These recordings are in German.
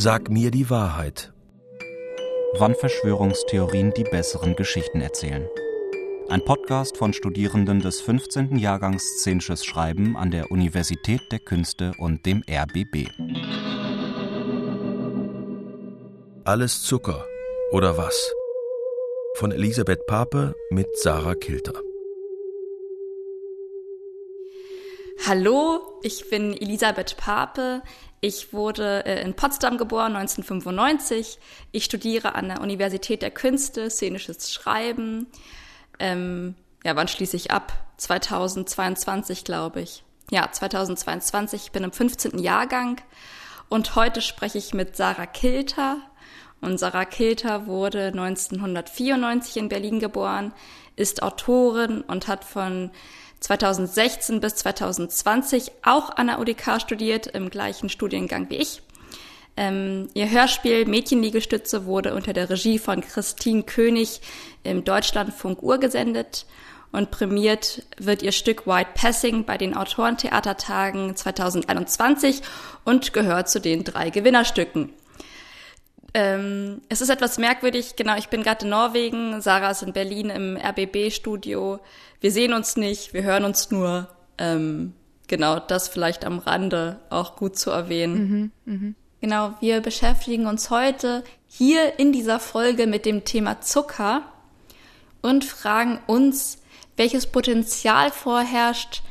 Sag mir die Wahrheit. Wann Verschwörungstheorien die besseren Geschichten erzählen. Ein Podcast von Studierenden des 15. Jahrgangs Szenisches Schreiben an der Universität der Künste und dem RBB. Alles Zucker, oder was? Von Elisabeth Pape mit Sarah Kilter. Hallo, ich bin Elisabeth Pape. Ich wurde äh, in Potsdam geboren, 1995. Ich studiere an der Universität der Künste, szenisches Schreiben. Ähm, ja, wann schließe ich ab? 2022, glaube ich. Ja, 2022. Ich bin im 15. Jahrgang. Und heute spreche ich mit Sarah Kilter. Und Sarah Kilter wurde 1994 in Berlin geboren, ist Autorin und hat von 2016 bis 2020 auch an der UDK studiert, im gleichen Studiengang wie ich. Ähm, ihr Hörspiel Mädchenliegestütze wurde unter der Regie von Christine König im Deutschlandfunk urgesendet und prämiert wird ihr Stück White Passing bei den Autorentheatertagen 2021 und gehört zu den drei Gewinnerstücken. Ähm, es ist etwas merkwürdig, genau, ich bin gerade in Norwegen, Sarah ist in Berlin im RBB-Studio. Wir sehen uns nicht, wir hören uns nur. Ähm, genau, das vielleicht am Rande auch gut zu erwähnen. Mhm, mh. Genau, wir beschäftigen uns heute hier in dieser Folge mit dem Thema Zucker und fragen uns, welches Potenzial vorherrscht,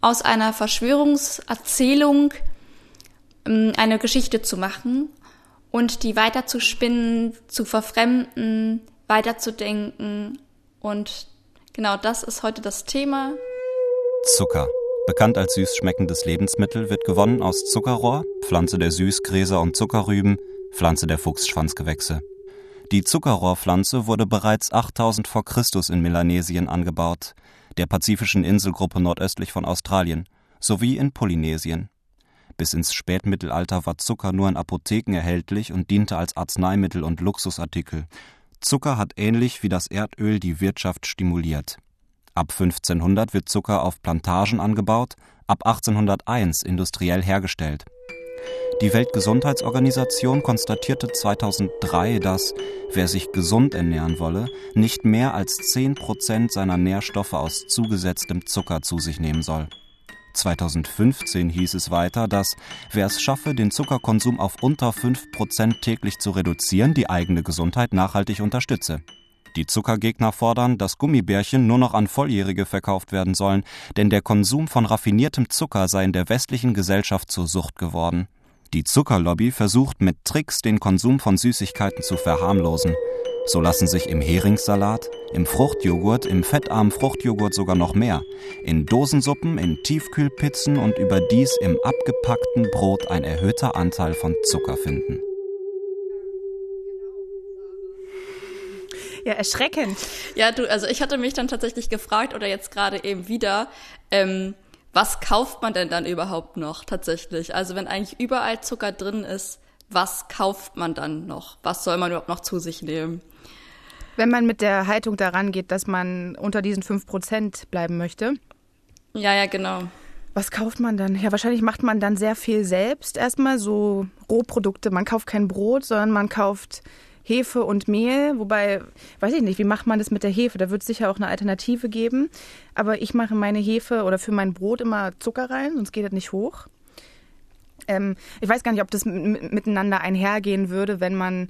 aus einer Verschwörungserzählung ähm, eine Geschichte zu machen und die weiter zu spinnen, zu verfremden, weiterzudenken. Und genau das ist heute das Thema. Zucker. Bekannt als süß schmeckendes Lebensmittel, wird gewonnen aus Zuckerrohr, Pflanze der Süßgräser und Zuckerrüben, Pflanze der Fuchsschwanzgewächse. Die Zuckerrohrpflanze wurde bereits 8000 vor Christus in Melanesien angebaut, der pazifischen Inselgruppe nordöstlich von Australien, sowie in Polynesien. Bis ins Spätmittelalter war Zucker nur in Apotheken erhältlich und diente als Arzneimittel und Luxusartikel. Zucker hat ähnlich wie das Erdöl die Wirtschaft stimuliert. Ab 1500 wird Zucker auf Plantagen angebaut, ab 1801 industriell hergestellt. Die Weltgesundheitsorganisation konstatierte 2003, dass, wer sich gesund ernähren wolle, nicht mehr als 10 Prozent seiner Nährstoffe aus zugesetztem Zucker zu sich nehmen soll. 2015 hieß es weiter, dass wer es schaffe, den Zuckerkonsum auf unter 5% täglich zu reduzieren, die eigene Gesundheit nachhaltig unterstütze. Die Zuckergegner fordern, dass Gummibärchen nur noch an Volljährige verkauft werden sollen, denn der Konsum von raffiniertem Zucker sei in der westlichen Gesellschaft zur Sucht geworden. Die Zuckerlobby versucht mit Tricks den Konsum von Süßigkeiten zu verharmlosen. So lassen sich im Heringssalat, im Fruchtjoghurt, im fettarmen Fruchtjoghurt sogar noch mehr, in Dosensuppen, in Tiefkühlpizzen und überdies im abgepackten Brot ein erhöhter Anteil von Zucker finden. Ja, erschreckend. Ja, du, also ich hatte mich dann tatsächlich gefragt oder jetzt gerade eben wieder, ähm, was kauft man denn dann überhaupt noch tatsächlich? Also wenn eigentlich überall Zucker drin ist, was kauft man dann noch? Was soll man überhaupt noch zu sich nehmen? Wenn man mit der Haltung daran geht, dass man unter diesen 5% bleiben möchte. Ja, ja, genau. Was kauft man dann? Ja, wahrscheinlich macht man dann sehr viel selbst erstmal, so Rohprodukte. Man kauft kein Brot, sondern man kauft Hefe und Mehl. Wobei, weiß ich nicht, wie macht man das mit der Hefe? Da wird es sicher auch eine Alternative geben. Aber ich mache meine Hefe oder für mein Brot immer Zucker rein, sonst geht das nicht hoch. Ähm, ich weiß gar nicht, ob das miteinander einhergehen würde, wenn man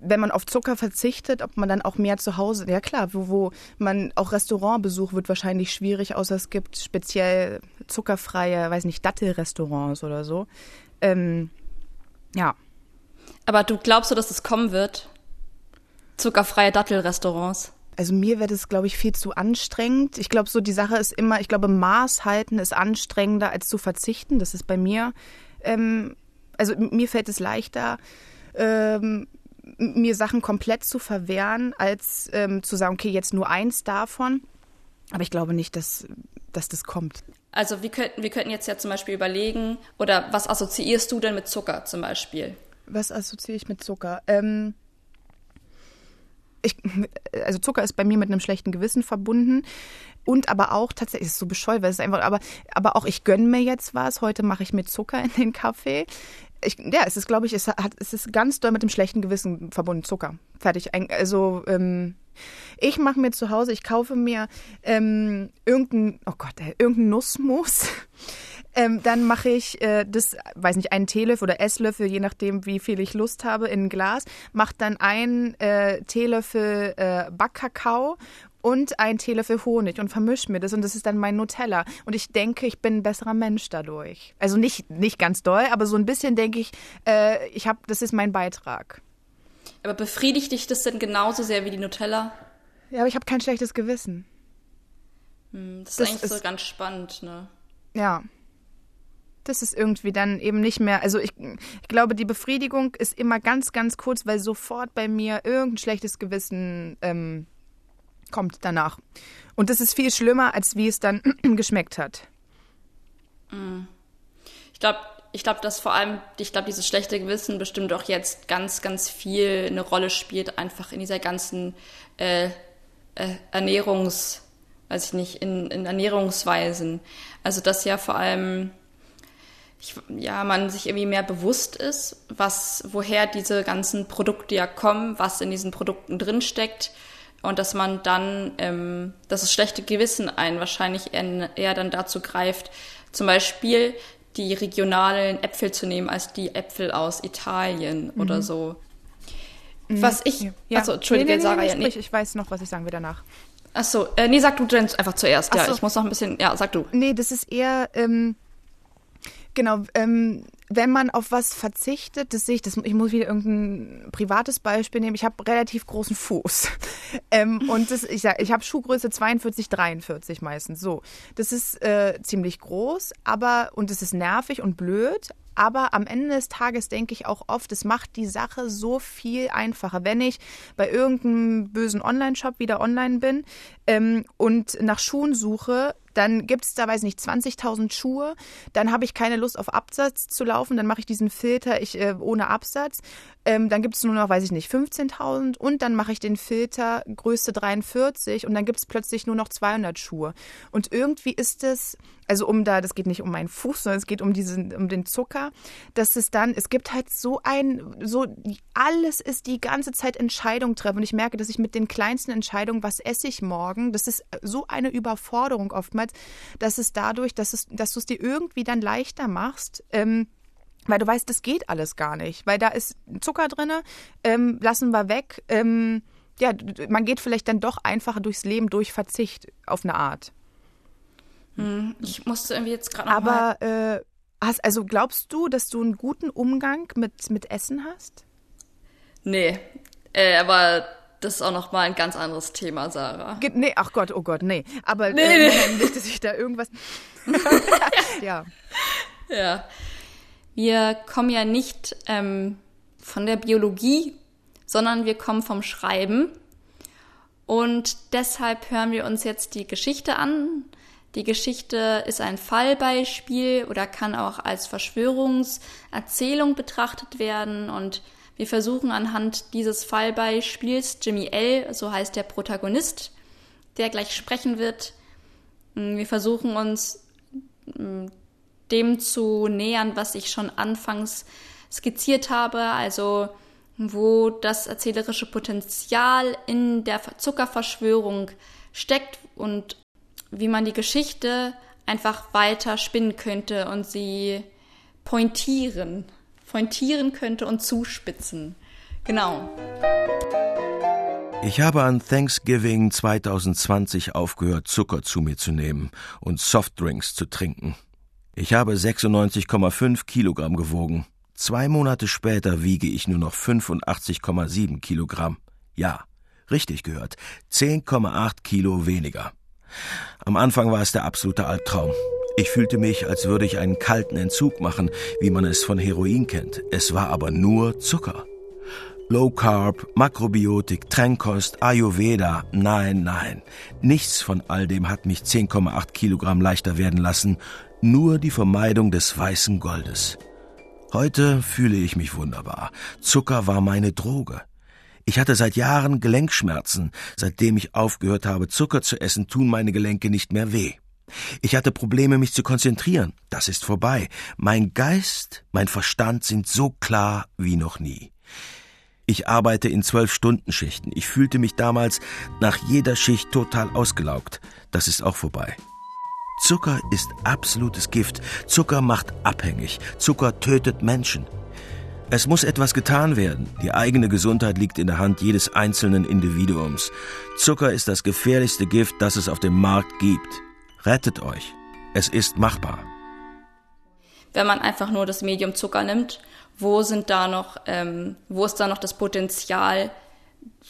wenn man auf Zucker verzichtet, ob man dann auch mehr zu Hause, ja klar, wo, wo man auch Restaurantbesuch wird wahrscheinlich schwierig, außer es gibt speziell zuckerfreie, weiß nicht, Dattelrestaurants oder so. Ähm, ja. Aber du glaubst so, dass es kommen wird? Zuckerfreie Dattelrestaurants? Also mir wäre das, glaube ich, viel zu anstrengend. Ich glaube, so die Sache ist immer, ich glaube, Maß halten ist anstrengender als zu verzichten. Das ist bei mir, ähm, also mir fällt es leichter, ähm, mir Sachen komplett zu verwehren, als ähm, zu sagen, okay, jetzt nur eins davon. Aber ich glaube nicht, dass, dass das kommt. Also wir könnten, wir könnten jetzt ja zum Beispiel überlegen, oder was assoziierst du denn mit Zucker zum Beispiel? Was assoziiere ich mit Zucker? Ähm, ich, also Zucker ist bei mir mit einem schlechten Gewissen verbunden und aber auch tatsächlich, ist so bescheuert, weil es einfach, aber, aber auch ich gönne mir jetzt was. Heute mache ich mir Zucker in den Kaffee. Ich, ja, es ist, glaube ich, es, hat, es ist ganz doll mit dem schlechten Gewissen verbunden. Zucker. Fertig. Also, ähm, ich mache mir zu Hause, ich kaufe mir ähm, irgendein, oh Gott, äh, irgendein Nussmus. Ähm, dann mache ich äh, das, weiß nicht, einen Teelöffel oder Esslöffel, je nachdem, wie viel ich Lust habe, in ein Glas. Mache dann einen äh, Teelöffel äh, Backkakao und einen Teelöffel Honig und vermische mir das und das ist dann mein Nutella. Und ich denke, ich bin ein besserer Mensch dadurch. Also nicht, nicht ganz doll, aber so ein bisschen denke ich, äh, ich habe, das ist mein Beitrag. Aber befriedigt dich das denn genauso sehr wie die Nutella? Ja, aber ich habe kein schlechtes Gewissen. Hm, das ist das eigentlich ist, so ganz spannend, ne? Ja. Das ist irgendwie dann eben nicht mehr, also ich, ich glaube, die Befriedigung ist immer ganz, ganz kurz, weil sofort bei mir irgendein schlechtes Gewissen ähm, kommt danach. Und das ist viel schlimmer, als wie es dann geschmeckt hat. Mm. Ich glaube, ich glaube, dass vor allem, ich glaube, dieses schlechte Gewissen bestimmt auch jetzt ganz, ganz viel eine Rolle spielt, einfach in dieser ganzen äh, äh, Ernährungs, weiß ich nicht, in, in Ernährungsweisen. Also, dass ja vor allem, ich, ja, man sich irgendwie mehr bewusst ist, was, woher diese ganzen Produkte ja kommen, was in diesen Produkten drinsteckt und dass man dann, ähm, dass das schlechte Gewissen einen wahrscheinlich eher, dann dazu greift, zum Beispiel die regionalen Äpfel zu nehmen als die Äpfel aus Italien mhm. oder so. Mhm. Was ich, ja. also entschuldige, nee, nee, Sarah, nee, ja, nee. Ich weiß noch, was ich sagen will danach. Achso, äh, nee, sag du denn einfach zuerst. Ach ja, so. ich muss noch ein bisschen, ja, sag du. Nee, das ist eher, ähm, genau, ähm, wenn man auf was verzichtet, das sehe ich, das, ich muss wieder irgendein privates Beispiel nehmen. Ich habe relativ großen Fuß. ähm, und das, ich, ich habe Schuhgröße 42, 43 meistens. So. Das ist äh, ziemlich groß, aber, und es ist nervig und blöd, aber am Ende des Tages denke ich auch oft, es macht die Sache so viel einfacher. Wenn ich bei irgendeinem bösen Online-Shop wieder online bin ähm, und nach Schuhen suche, dann gibt es da, weiß nicht, 20.000 Schuhe. Dann habe ich keine Lust auf Absatz zu laufen. Dann mache ich diesen Filter ich, äh, ohne Absatz. Ähm, dann gibt es nur noch, weiß ich nicht, 15.000. Und dann mache ich den Filter Größe 43 und dann gibt es plötzlich nur noch 200 Schuhe. Und irgendwie ist es also um da, das geht nicht um meinen Fuß, sondern es geht um diesen, um den Zucker, dass es dann, es gibt halt so ein, so, alles ist die ganze Zeit Entscheidung treffen. Und ich merke, dass ich mit den kleinsten Entscheidungen, was esse ich morgen, das ist so eine Überforderung oftmals, dass es dadurch, dass es, dass du es dir irgendwie dann leichter machst, ähm, weil du weißt, das geht alles gar nicht, weil da ist Zucker drin, ähm, lassen wir weg. Ähm, ja, man geht vielleicht dann doch einfacher durchs Leben durch Verzicht auf eine Art. Hm, ich musste irgendwie jetzt gerade Aber äh, hast, also glaubst du, dass du einen guten Umgang mit, mit Essen hast? Nee, äh, aber das ist auch noch mal ein ganz anderes Thema, Sarah. Nee, ach Gott, oh Gott, nee. Aber nee, äh, nee. nicht, dass ich da irgendwas. ja. Ja. Wir kommen ja nicht ähm, von der Biologie, sondern wir kommen vom Schreiben. Und deshalb hören wir uns jetzt die Geschichte an die Geschichte ist ein Fallbeispiel oder kann auch als Verschwörungserzählung betrachtet werden und wir versuchen anhand dieses Fallbeispiels Jimmy L., so heißt der Protagonist, der gleich sprechen wird, mm, wir versuchen uns mm, dem zu nähern, was ich schon anfangs skizziert habe, also wo das erzählerische Potenzial in der Zuckerverschwörung steckt und wie man die Geschichte einfach weiter spinnen könnte und sie pointieren, pointieren könnte und zuspitzen. Genau. Ich habe an Thanksgiving 2020 aufgehört, Zucker zu mir zu nehmen und Softdrinks zu trinken. Ich habe 96,5 Kilogramm gewogen. Zwei Monate später wiege ich nur noch 85,7 Kilogramm. Ja, richtig gehört. 10,8 Kilo weniger. Am Anfang war es der absolute Albtraum. Ich fühlte mich, als würde ich einen kalten Entzug machen, wie man es von Heroin kennt. Es war aber nur Zucker. Low Carb, Makrobiotik, Trennkost, Ayurveda, nein, nein. Nichts von all dem hat mich 10,8 Kilogramm leichter werden lassen, nur die Vermeidung des weißen Goldes. Heute fühle ich mich wunderbar. Zucker war meine Droge. Ich hatte seit Jahren Gelenkschmerzen. Seitdem ich aufgehört habe, Zucker zu essen, tun meine Gelenke nicht mehr weh. Ich hatte Probleme, mich zu konzentrieren. Das ist vorbei. Mein Geist, mein Verstand sind so klar wie noch nie. Ich arbeite in zwölf Stunden Schichten. Ich fühlte mich damals nach jeder Schicht total ausgelaugt. Das ist auch vorbei. Zucker ist absolutes Gift. Zucker macht abhängig. Zucker tötet Menschen. Es muss etwas getan werden. Die eigene Gesundheit liegt in der Hand jedes einzelnen Individuums. Zucker ist das gefährlichste Gift, das es auf dem Markt gibt. Rettet euch. Es ist machbar. Wenn man einfach nur das Medium Zucker nimmt, wo sind da noch, ähm, wo ist da noch das Potenzial,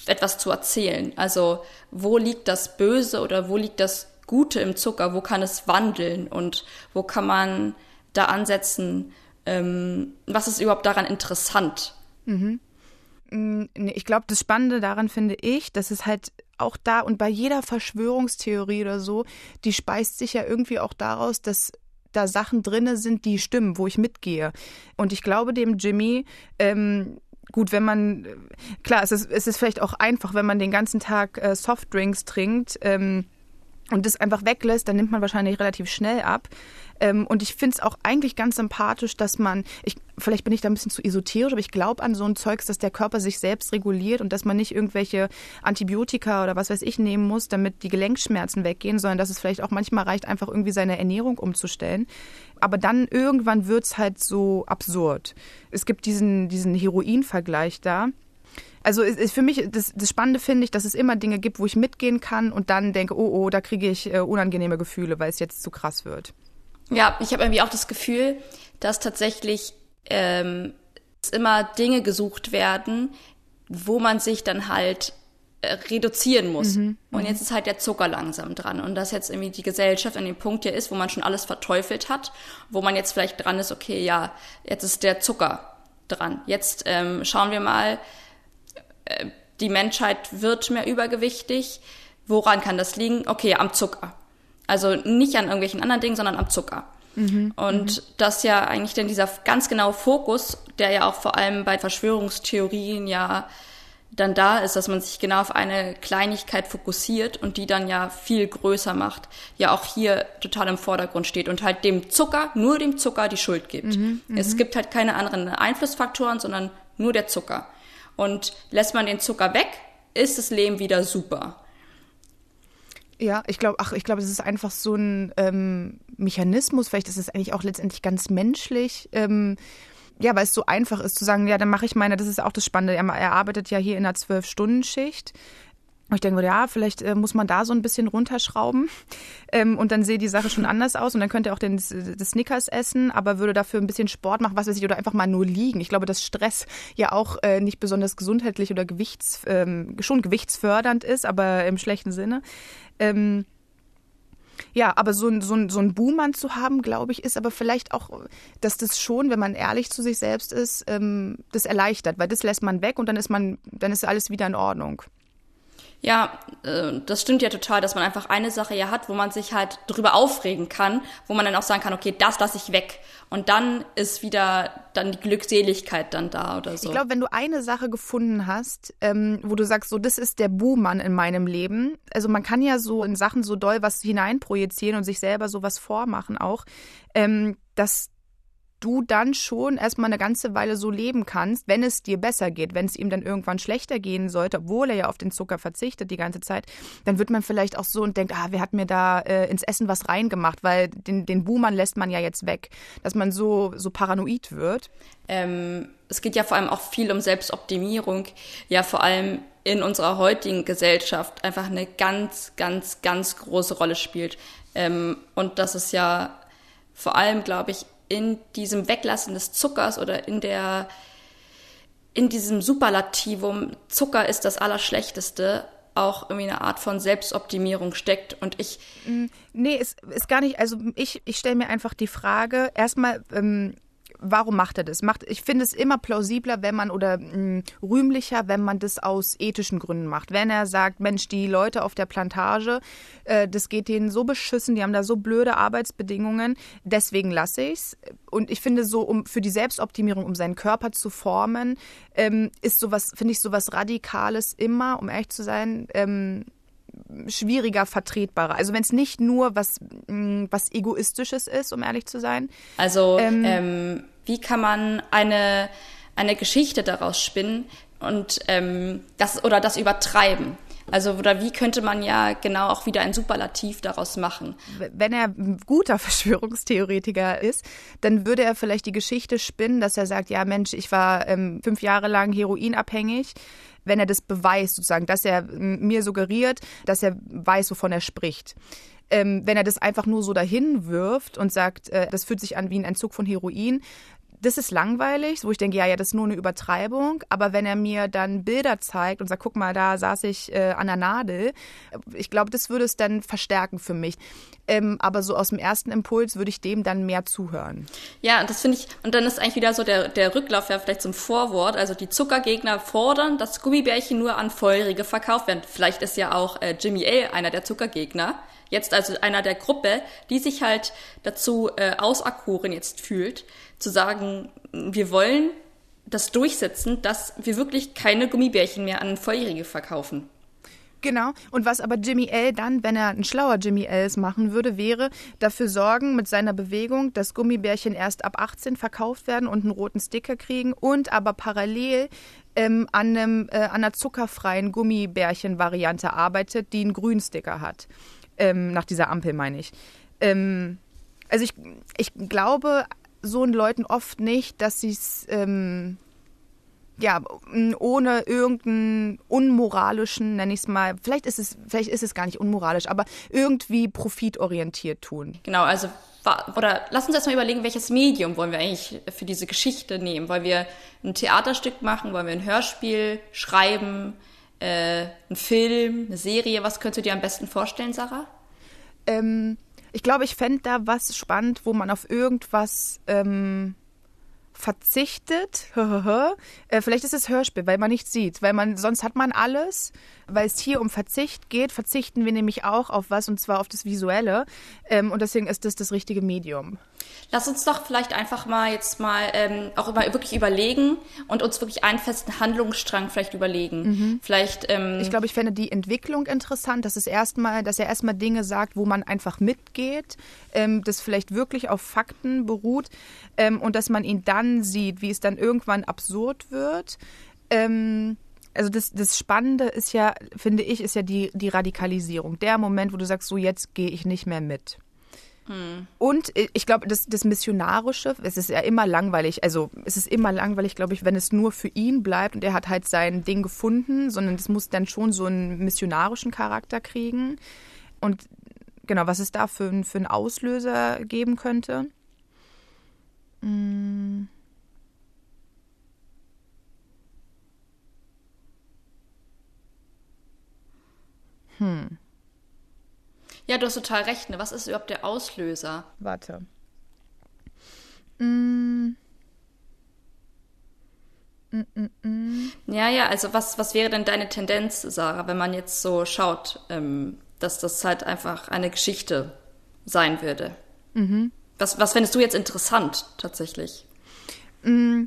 etwas zu erzählen? Also wo liegt das Böse oder wo liegt das Gute im Zucker? Wo kann es wandeln und wo kann man da ansetzen? ähm, was ist überhaupt daran interessant? Mhm. Mm, ich glaube, das Spannende daran finde ich, dass es halt auch da und bei jeder Verschwörungstheorie oder so, die speist sich ja irgendwie auch daraus, dass da Sachen drinne sind, die stimmen, wo ich mitgehe. Und ich glaube dem Jimmy, ähm, gut, wenn man, klar, es ist, es ist vielleicht auch einfach, wenn man den ganzen Tag äh, Softdrinks trinkt, ähm, und das einfach weglässt, dann nimmt man wahrscheinlich relativ schnell ab. Ähm, und ich finde es auch eigentlich ganz sympathisch, dass man, ich, vielleicht bin ich da ein bisschen zu esoterisch, aber ich glaube an so ein Zeugs, dass der Körper sich selbst reguliert und dass man nicht irgendwelche Antibiotika oder was weiß ich nehmen muss, damit die Gelenkschmerzen weggehen, sondern dass es vielleicht auch manchmal reicht, einfach irgendwie seine Ernährung umzustellen. Aber dann irgendwann wird es halt so absurd. Es gibt diesen, diesen Heroin-Vergleich da also ist, für mich das, das Spannende finde ich, dass es immer Dinge gibt, wo ich mitgehen kann und dann denke, oh oh, da kriege ich äh, unangenehme Gefühle, weil es jetzt zu krass wird. Ja, ich habe irgendwie auch das Gefühl, dass tatsächlich ähm, immer Dinge gesucht werden, wo man sich dann halt äh, reduzieren muss. Mhm, und mhm. jetzt ist halt der Zucker langsam dran. Und dass jetzt irgendwie die Gesellschaft an dem Punkt hier ist, wo man schon alles verteufelt hat, wo man jetzt vielleicht dran ist, okay, ja, jetzt ist der Zucker dran. Jetzt ähm, schauen wir mal, äh, die Menschheit wird mehr übergewichtig. Woran kann das liegen? Okay, am Zucker. Also nicht an irgendwelchen anderen Dingen, sondern am Zucker. Mhm, und mhm. das ja eigentlich dann dieser ganz genaue Fokus, der ja auch vor allem bei Verschwörungstheorien ja dann da ist, dass man sich genau auf eine Kleinigkeit fokussiert und die dann ja viel größer macht, ja auch hier total im Vordergrund steht und halt dem Zucker, nur dem Zucker die Schuld gibt. Mhm, es mhm. gibt halt keine anderen Einflussfaktoren, sondern nur der Zucker. Und lässt man den Zucker weg, ist das Leben wieder super. Ja, ich glaube, ach, ich glaube, es ist einfach so ein ähm, Mechanismus. Vielleicht ist es eigentlich auch letztendlich ganz menschlich. Ähm, ja, weil es so einfach ist zu sagen, ja, dann mache ich meine, das ist auch das Spannende. Er, er arbeitet ja hier in einer Zwölf-Stunden-Schicht. Ich denke, ja, vielleicht äh, muss man da so ein bisschen runterschrauben ähm, und dann sehe die Sache schon anders aus und dann könnte er auch den, das Snickers essen, aber würde dafür ein bisschen Sport machen, was weiß ich, oder einfach mal nur liegen. Ich glaube, dass Stress ja auch äh, nicht besonders gesundheitlich oder gewichts, ähm, schon gewichtsfördernd ist, aber im schlechten Sinne. Ähm, ja, aber so ein, so so ein Buhmann zu haben, glaube ich, ist aber vielleicht auch, dass das schon, wenn man ehrlich zu sich selbst ist, ähm, das erleichtert, weil das lässt man weg und dann ist man, dann ist alles wieder in Ordnung. Ja, äh, das stimmt ja total, dass man einfach eine Sache ja hat, wo man sich halt drüber aufregen kann, wo man dann auch sagen kann, okay, das lasse ich weg. Und dann ist wieder dann die Glückseligkeit dann da oder so. Ich glaube, wenn du eine Sache gefunden hast, ähm, wo du sagst, so, das ist der Buhmann in meinem Leben. Also man kann ja so in Sachen so doll was hineinprojizieren und sich selber sowas vormachen auch, ähm, dass du dann schon erstmal eine ganze Weile so leben kannst, wenn es dir besser geht. Wenn es ihm dann irgendwann schlechter gehen sollte, obwohl er ja auf den Zucker verzichtet die ganze Zeit, dann wird man vielleicht auch so und denkt, ah, wer hat mir da äh, ins Essen was reingemacht, weil den, den Buhmann lässt man ja jetzt weg, dass man so, so paranoid wird. Ähm, es geht ja vor allem auch viel um Selbstoptimierung, ja vor allem in unserer heutigen Gesellschaft einfach eine ganz, ganz, ganz große Rolle spielt. Ähm, und das ist ja vor allem, glaube ich, in diesem Weglassen des Zuckers oder in der in diesem Superlativum Zucker ist das Allerschlechteste auch irgendwie eine Art von Selbstoptimierung steckt. Und ich mm, nee ist, ist gar nicht also ich ich stelle mir einfach die Frage erstmal ähm, warum macht er das? Macht, ich finde es immer plausibler, wenn man oder mh, hm, rühmlicher, wenn man das aus ethischen Gründen macht. Wenn er sagt, Mensch, die Leute auf der Plantage, äh, das geht denen so beschissen, die haben da so blöde Arbeitsbedingungen, deswegen lasse ich es. Und ich finde so, um für die Selbstoptimierung, um seinen Körper zu formen, ähm, ist sowas, finde ich sowas Radikales immer, um ehrlich zu sein, ähm, schwieriger vertretbarer. Also wenn es nicht nur was, mm, was Egoistisches ist, um ehrlich zu sein. Also ähm, ähm, wie kann man eine, eine Geschichte daraus spinnen und ähm, das oder das übertreiben? Also oder wie könnte man ja genau auch wieder ein Superlativ daraus machen? Wenn er ein guter Verschwörungstheoretiker ist, dann würde er vielleicht die Geschichte spinnen, dass er sagt, ja Mensch, ich war ähm, fünf Jahre lang heroinabhängig. Wenn er das beweist, sozusagen, dass er mir suggeriert, dass er weiß, wovon er spricht. Ähm, wenn er das einfach nur so dahin wirft und sagt, äh, das fühlt sich an wie ein Entzug von Heroin, das ist langweilig, wo ich denke, ja, ja, das ist nur eine Übertreibung. Aber wenn er mir dann Bilder zeigt und sagt, guck mal, da saß ich äh, an der Nadel, ich glaube, das würde es dann verstärken für mich. Ähm, aber so aus dem ersten Impuls würde ich dem dann mehr zuhören. Ja, das finde ich, und dann ist eigentlich wieder so der, der Rücklauf ja vielleicht zum Vorwort. Also die Zuckergegner fordern, dass Gummibärchen nur an Feurige verkauft werden. Vielleicht ist ja auch äh, Jimmy A. einer der Zuckergegner jetzt also einer der Gruppe, die sich halt dazu äh, auserkoren jetzt fühlt, zu sagen, wir wollen das durchsetzen, dass wir wirklich keine Gummibärchen mehr an Volljährige verkaufen. Genau. Und was aber Jimmy L dann, wenn er ein schlauer Jimmy Ls machen würde, wäre dafür sorgen mit seiner Bewegung, dass Gummibärchen erst ab 18 verkauft werden und einen roten Sticker kriegen und aber parallel ähm, an, einem, äh, an einer zuckerfreien Gummibärchen-Variante arbeitet, die einen grünen Sticker hat. Ähm, nach dieser Ampel meine ich. Ähm, also ich, ich glaube so Leuten oft nicht, dass sie es ähm, ja ohne irgendeinen unmoralischen, nenne ich es mal, vielleicht ist es, vielleicht ist es gar nicht unmoralisch, aber irgendwie profitorientiert tun. Genau, also oder lass uns erstmal überlegen, welches Medium wollen wir eigentlich für diese Geschichte nehmen? Wollen wir ein Theaterstück machen? Wollen wir ein Hörspiel schreiben? Äh, ein Film, eine Serie? Was könntest du dir am besten vorstellen, Sarah? Ähm, ich glaube, ich fände da was spannend, wo man auf irgendwas ähm, verzichtet. äh, vielleicht ist es Hörspiel, weil man nichts sieht, weil man sonst hat man alles. Weil es hier um Verzicht geht, verzichten wir nämlich auch auf was und zwar auf das Visuelle. Ähm, und deswegen ist das das richtige Medium. Lass uns doch vielleicht einfach mal jetzt mal ähm, auch immer wirklich überlegen und uns wirklich einen festen Handlungsstrang vielleicht überlegen. Mhm. Vielleicht. Ähm ich glaube, ich fände die Entwicklung interessant, dass es erstmal, dass er erstmal Dinge sagt, wo man einfach mitgeht, ähm, das vielleicht wirklich auf Fakten beruht ähm, und dass man ihn dann sieht, wie es dann irgendwann absurd wird. Ähm, also das, das Spannende ist ja, finde ich, ist ja die, die Radikalisierung. Der Moment, wo du sagst, so jetzt gehe ich nicht mehr mit. Hm. Und ich glaube, das, das Missionarische, es ist ja immer langweilig, also es ist immer langweilig, glaube ich, wenn es nur für ihn bleibt und er hat halt sein Ding gefunden, sondern es muss dann schon so einen missionarischen Charakter kriegen. Und genau, was es da für, für einen Auslöser geben könnte. Hm. Hm. Ja, du hast total recht. Ne? Was ist überhaupt der Auslöser? Warte. Mm. Mm, mm. Ja, ja, also was, was wäre denn deine Tendenz, Sarah, wenn man jetzt so schaut, ähm, dass das halt einfach eine Geschichte sein würde? Mhm. Was, was fändest du jetzt interessant tatsächlich? Mm.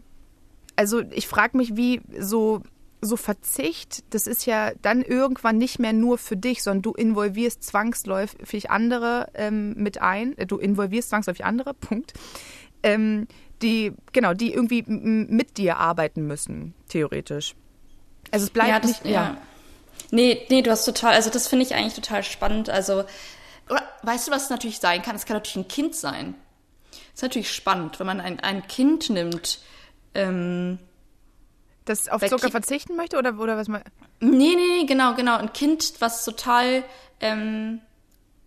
Also ich frage mich, wie so so Verzicht, das ist ja dann irgendwann nicht mehr nur für dich, sondern du involvierst zwangsläufig andere ähm, mit ein. Äh, du involvierst zwangsläufig andere, Punkt. Ähm, die, genau, die irgendwie mit dir arbeiten müssen, theoretisch. Also es bleibt ja, das, nicht. Ja. ja. Nee, nee, du hast total, also das finde ich eigentlich total spannend. Also, oder, weißt du, was es natürlich sein kann? Es kann natürlich ein Kind sein. Das ist natürlich spannend, wenn man ein, ein Kind nimmt, ähm, das auf Zucker Ki verzichten möchte oder, oder was man. Nee, nee, nee, genau, genau. Ein Kind, was total ähm,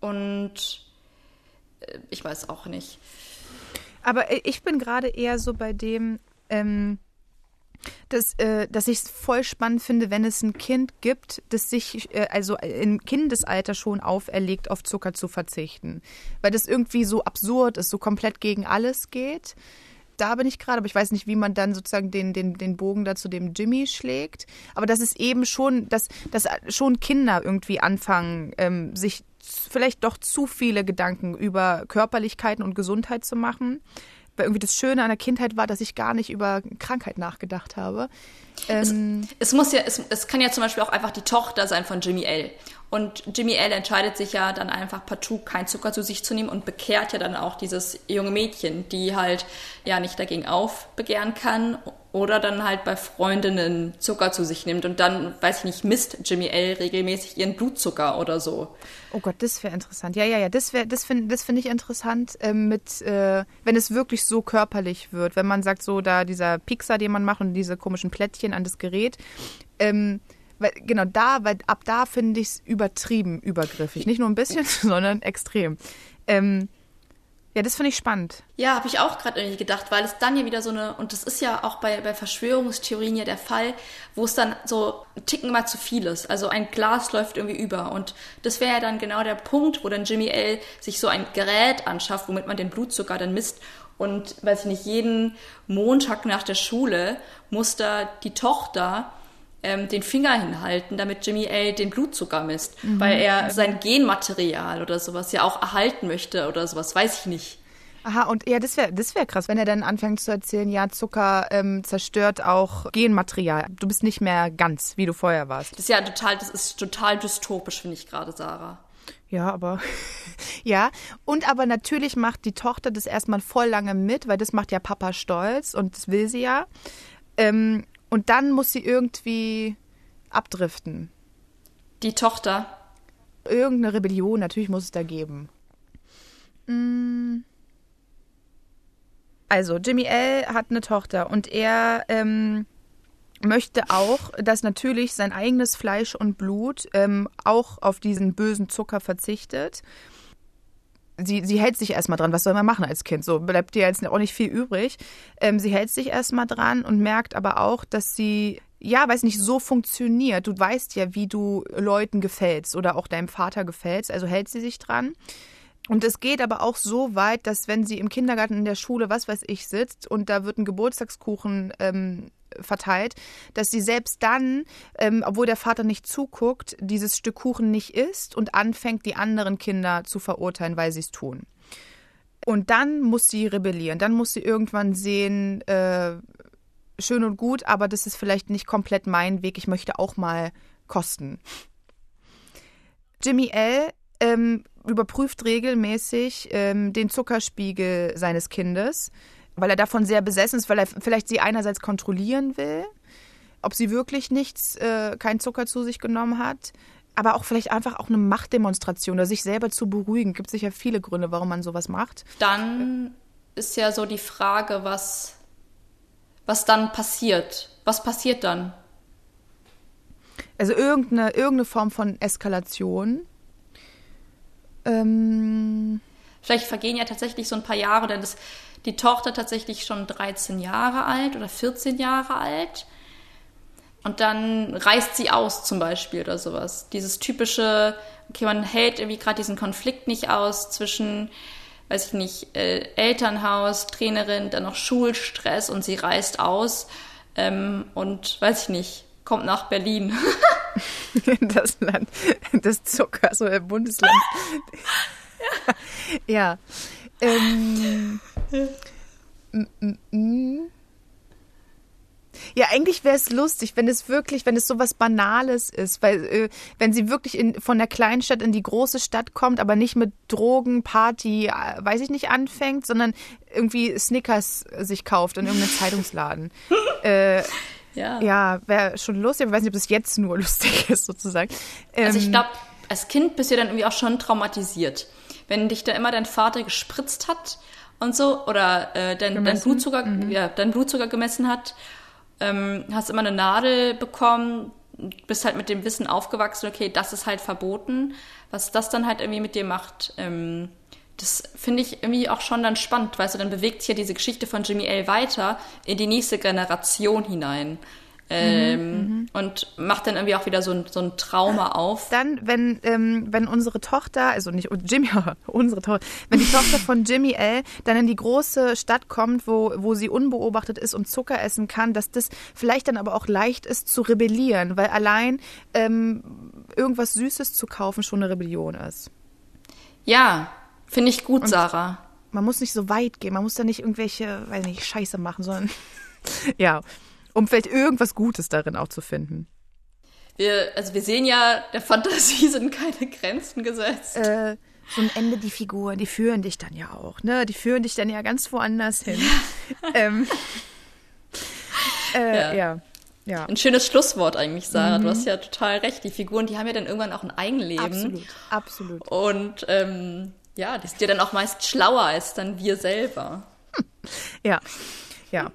und äh, ich weiß auch nicht. Aber ich bin gerade eher so bei dem, ähm, dass, äh, dass ich es voll spannend finde, wenn es ein Kind gibt, das sich äh, also im Kindesalter schon auferlegt, auf Zucker zu verzichten. Weil das irgendwie so absurd ist, so komplett gegen alles geht da bin ich gerade, aber ich weiß nicht, wie man dann sozusagen den, den, den Bogen da zu dem Jimmy schlägt. Aber das ist eben schon, dass, dass schon Kinder irgendwie anfangen, ähm, sich vielleicht doch zu viele Gedanken über Körperlichkeiten und Gesundheit zu machen. Weil irgendwie das Schöne an der Kindheit war, dass ich gar nicht über Krankheit nachgedacht habe. Ähm, es, es, muss ja, es, es kann ja zum Beispiel auch einfach die Tochter sein von Jimmy L. Und Jimmy L entscheidet sich ja dann einfach partout kein Zucker zu sich zu nehmen und bekehrt ja dann auch dieses junge Mädchen, die halt ja nicht dagegen aufbegehren kann oder dann halt bei Freundinnen Zucker zu sich nimmt und dann, weiß ich nicht, misst Jimmy L regelmäßig ihren Blutzucker oder so. Oh Gott, das wäre interessant. Ja, ja, ja, das das finde das finde ich interessant, äh, mit, äh, wenn es wirklich so körperlich wird, wenn man sagt, so da dieser Pixar, den man macht und diese komischen Plättchen an das Gerät. Ähm, weil, genau da, weil ab da finde ich es übertrieben übergriffig. Nicht nur ein bisschen, sondern extrem. Ähm, ja, das finde ich spannend. Ja, habe ich auch gerade irgendwie gedacht, weil es dann ja wieder so eine, und das ist ja auch bei, bei Verschwörungstheorien ja der Fall, wo es dann so ein Ticken mal zu viel ist. Also ein Glas läuft irgendwie über. Und das wäre ja dann genau der Punkt, wo dann Jimmy L sich so ein Gerät anschafft, womit man den Blutzucker dann misst. Und weiß ich nicht, jeden Montag nach der Schule muss da die Tochter ähm, den Finger hinhalten, damit Jimmy L den Blutzucker misst, mhm. weil er sein Genmaterial oder sowas ja auch erhalten möchte oder sowas, weiß ich nicht. Aha, und ja, das wäre das wär krass, wenn er dann anfängt zu erzählen, ja, Zucker ähm, zerstört auch Genmaterial. Du bist nicht mehr ganz, wie du vorher warst. Das ist ja total, das ist total dystopisch, finde ich gerade, Sarah. Ja, aber ja. Und aber natürlich macht die Tochter das erstmal voll lange mit, weil das macht ja Papa stolz und das will sie ja. Ähm, und dann muss sie irgendwie abdriften. Die Tochter. Irgendeine Rebellion, natürlich muss es da geben. Mm. Also, Jimmy L. hat eine Tochter und er ähm, möchte auch, dass natürlich sein eigenes Fleisch und Blut ähm, auch auf diesen bösen Zucker verzichtet sie, sie hält sich erstmal dran. Was soll man machen als Kind? So bleibt ihr jetzt auch nicht viel übrig. Ähm, sie hält sich erstmal dran und merkt aber auch, dass sie ja, weiß nicht, so funktioniert. Du weißt ja, wie du Leuten gefällst oder auch deinem Vater gefällst, also hält sie sich dran. Und es geht aber auch so weit, dass wenn sie im Kindergarten in der Schule, was weiß ich, sitzt und da wird ein Geburtstagskuchen ähm, verteilt, dass sie selbst dann, ähm, obwohl der Vater nicht zuguckt, dieses Stück Kuchen nicht isst und anfängt, die anderen Kinder zu verurteilen, weil sie es tun. Und dann muss sie rebellieren. Dann muss sie irgendwann sehen, äh, schön und gut, aber das ist vielleicht nicht komplett mein Weg. Ich möchte auch mal kosten. Jimmy L. Ähm, überprüft regelmäßig ähm, den Zuckerspiegel seines Kindes weil er davon sehr besessen ist, weil er vielleicht sie einerseits kontrollieren will, ob sie wirklich nichts, äh, keinen Zucker zu sich genommen hat, aber auch vielleicht einfach auch eine Machtdemonstration oder sich selber zu beruhigen. Gibt sicher viele Gründe, warum man sowas macht. Dann ist ja so die Frage, was, was dann passiert. Was passiert dann? Also irgendeine, irgendeine Form von Eskalation. Ähm Vielleicht vergehen ja tatsächlich so ein paar Jahre, denn das die Tochter tatsächlich schon 13 Jahre alt oder 14 Jahre alt. Und dann reißt sie aus zum Beispiel oder sowas. Dieses typische, okay, man hält irgendwie gerade diesen Konflikt nicht aus zwischen, weiß ich nicht, äh, Elternhaus, Trainerin, dann noch Schulstress und sie reißt aus ähm, und, weiß ich nicht, kommt nach Berlin. das Land des Zuckers oder Bundesland. ja. ja. Ähm, ja, eigentlich wäre es lustig, wenn es wirklich, wenn es so was Banales ist, weil äh, wenn sie wirklich in, von der Kleinstadt in die große Stadt kommt, aber nicht mit Drogen, Party, äh, weiß ich nicht, anfängt, sondern irgendwie Snickers sich kauft in irgendeinem Zeitungsladen. äh, ja, ja wäre schon lustig, aber ich weiß nicht, ob das jetzt nur lustig ist, sozusagen. Ähm, also ich ähm, glaube, als Kind bist du dann irgendwie auch schon traumatisiert wenn dich da immer dein Vater gespritzt hat und so oder äh, dein, dein, Blutzucker, mhm. ja, dein Blutzucker gemessen hat, ähm, hast immer eine Nadel bekommen, bist halt mit dem Wissen aufgewachsen, okay, das ist halt verboten. Was das dann halt irgendwie mit dir macht, ähm, das finde ich irgendwie auch schon dann spannend, weißt du, dann bewegt sich ja diese Geschichte von Jimmy L weiter in die nächste Generation hinein. Ähm, mhm, und macht dann irgendwie auch wieder so ein, so ein Trauma auf. Dann, wenn, ähm, wenn unsere Tochter, also nicht Jimmy, unsere Tochter, wenn die Tochter von Jimmy L. dann in die große Stadt kommt, wo, wo sie unbeobachtet ist und Zucker essen kann, dass das vielleicht dann aber auch leicht ist zu rebellieren, weil allein ähm, irgendwas Süßes zu kaufen schon eine Rebellion ist. Ja, finde ich gut, und Sarah. Man muss nicht so weit gehen, man muss da nicht irgendwelche, weiß nicht, Scheiße machen, sondern ja um vielleicht irgendwas Gutes darin auch zu finden. Wir, also wir sehen ja, der Fantasie sind keine Grenzen gesetzt. Äh, so ein Ende die Figuren, die führen dich dann ja auch, ne? Die führen dich dann ja ganz woanders hin. ähm, äh, ja. ja. ja. Ein schönes Schlusswort eigentlich, Sarah. Mhm. Du hast ja total recht. Die Figuren, die haben ja dann irgendwann auch ein Eigenleben. Absolut, absolut. Und ähm, ja, die sind ja dann auch meist schlauer als dann wir selber. Ja, ja,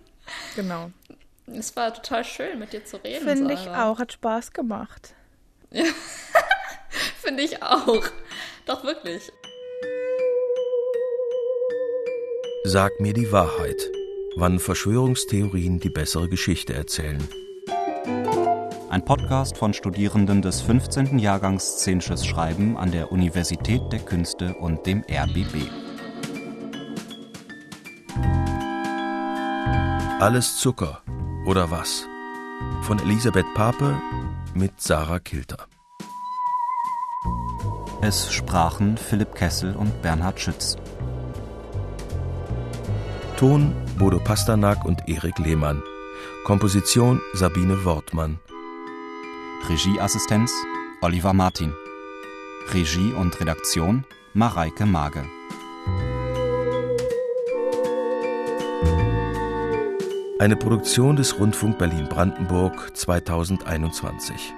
genau. Es war total schön, mit dir zu reden. Finde ich auch, hat Spaß gemacht. Ja. Finde ich auch. Doch wirklich. Sag mir die Wahrheit, wann Verschwörungstheorien die bessere Geschichte erzählen. Ein Podcast von Studierenden des 15. Jahrgangs Szenisches Schreiben an der Universität der Künste und dem RBB. Alles Zucker, oder was? Von Elisabeth Pape mit Sarah Kilter. Es sprachen Philipp Kessel und Bernhard Schütz. Ton Bodo Pasternak und Erik Lehmann. Komposition Sabine Wortmann. Regieassistenz Oliver Martin. Regie und Redaktion Mareike Mage. Eine Produktion des Rundfunk Berlin-Brandenburg 2021.